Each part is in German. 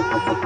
Thank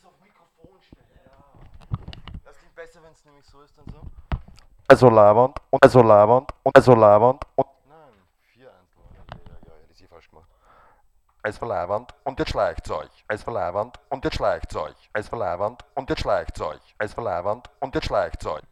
es auf Mikrofon stellen. Ja. Das klingt besser, wenn es nämlich so ist, dann so. War Leibwand und war Leibwand und war Leibwand und es war Leibwand und jetzt schleicht's euch. Es war Leibwand und jetzt schleicht's euch. Es war Leibwand und jetzt schleicht's euch. Es war Leibwand und jetzt schleicht's euch.